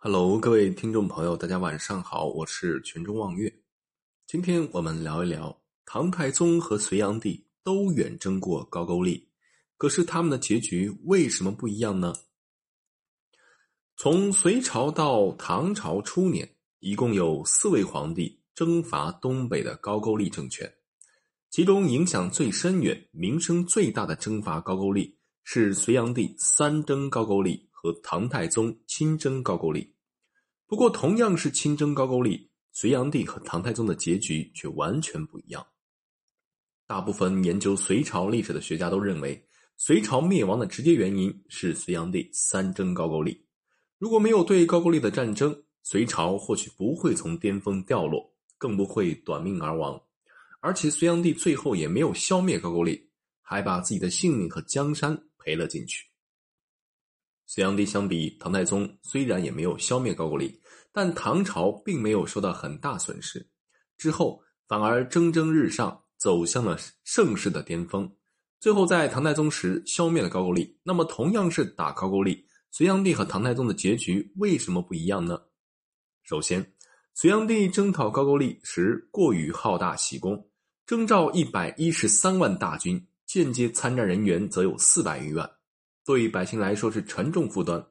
Hello，各位听众朋友，大家晚上好，我是泉中望月。今天我们聊一聊唐太宗和隋炀帝都远征过高句丽，可是他们的结局为什么不一样呢？从隋朝到唐朝初年，一共有四位皇帝征伐东北的高句丽政权，其中影响最深远、名声最大的征伐高句丽是隋炀帝三征高句丽。和唐太宗亲征高句丽，不过同样是亲征高句丽，隋炀帝和唐太宗的结局却完全不一样。大部分研究隋朝历史的学家都认为，隋朝灭亡的直接原因是隋炀帝三征高句丽。如果没有对高句丽的战争，隋朝或许不会从巅峰掉落，更不会短命而亡。而且隋炀帝最后也没有消灭高句丽，还把自己的性命和江山赔了进去。隋炀帝相比唐太宗，虽然也没有消灭高句丽，但唐朝并没有受到很大损失，之后反而蒸蒸日上，走向了盛世的巅峰。最后在唐太宗时消灭了高句丽。那么同样是打高句丽，隋炀帝和唐太宗的结局为什么不一样呢？首先，隋炀帝征讨高句丽时过于好大喜功，征召一百一十三万大军，间接参战人员则有四百余万。对百姓来说是沉重负担。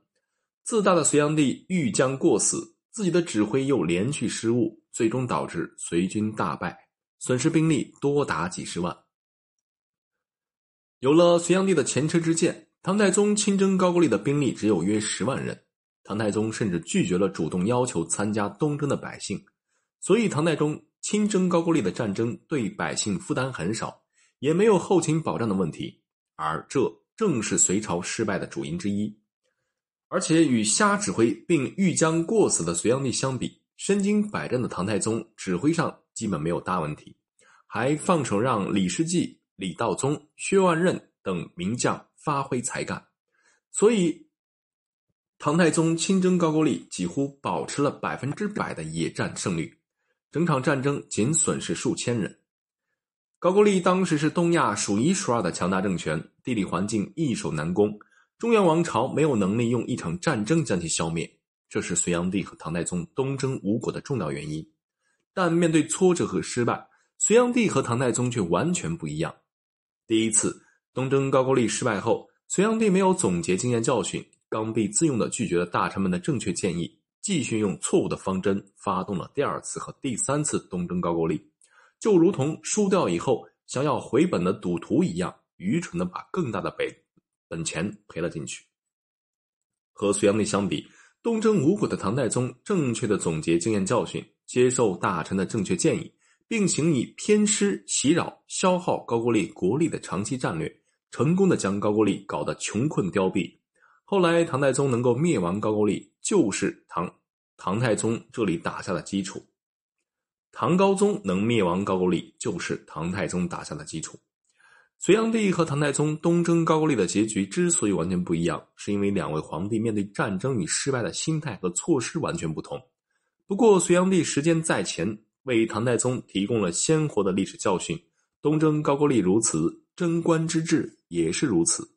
自大的隋炀帝欲将过死，自己的指挥又连续失误，最终导致隋军大败，损失兵力多达几十万。有了隋炀帝的前车之鉴，唐太宗亲征高句丽的兵力只有约十万人。唐太宗甚至拒绝了主动要求参加东征的百姓，所以唐太宗亲征高句丽的战争对百姓负担很少，也没有后勤保障的问题，而这。正是隋朝失败的主因之一，而且与瞎指挥并欲将过死的隋炀帝相比，身经百战的唐太宗指挥上基本没有大问题，还放手让李世继、李道宗、薛万仞等名将发挥才干，所以唐太宗亲征高句丽几乎保持了百分之百的野战胜率，整场战争仅损失数千人。高句丽当时是东亚数一数二的强大政权，地理环境易守难攻，中原王朝没有能力用一场战争将其消灭，这是隋炀帝和唐太宗东征吴国的重要原因。但面对挫折和失败，隋炀帝和唐太宗却完全不一样。第一次东征高句丽失败后，隋炀帝没有总结经验教训，刚愎自用的拒绝了大臣们的正确建议，继续用错误的方针发动了第二次和第三次东征高句丽。就如同输掉以后想要回本的赌徒一样，愚蠢的把更大的本本钱赔了进去。和隋炀帝相比，东征吴国的唐太宗正确的总结经验教训，接受大臣的正确建议，并行以偏师袭扰、消耗高句丽国力的长期战略，成功的将高句丽搞得穷困凋敝。后来唐太宗能够灭亡高句丽，就是唐唐太宗这里打下的基础。唐高宗能灭亡高句丽，就是唐太宗打下的基础。隋炀帝和唐太宗东征高句丽的结局之所以完全不一样，是因为两位皇帝面对战争与失败的心态和措施完全不同。不过，隋炀帝时间在前，为唐太宗提供了鲜活的历史教训。东征高句丽如此，贞观之治也是如此。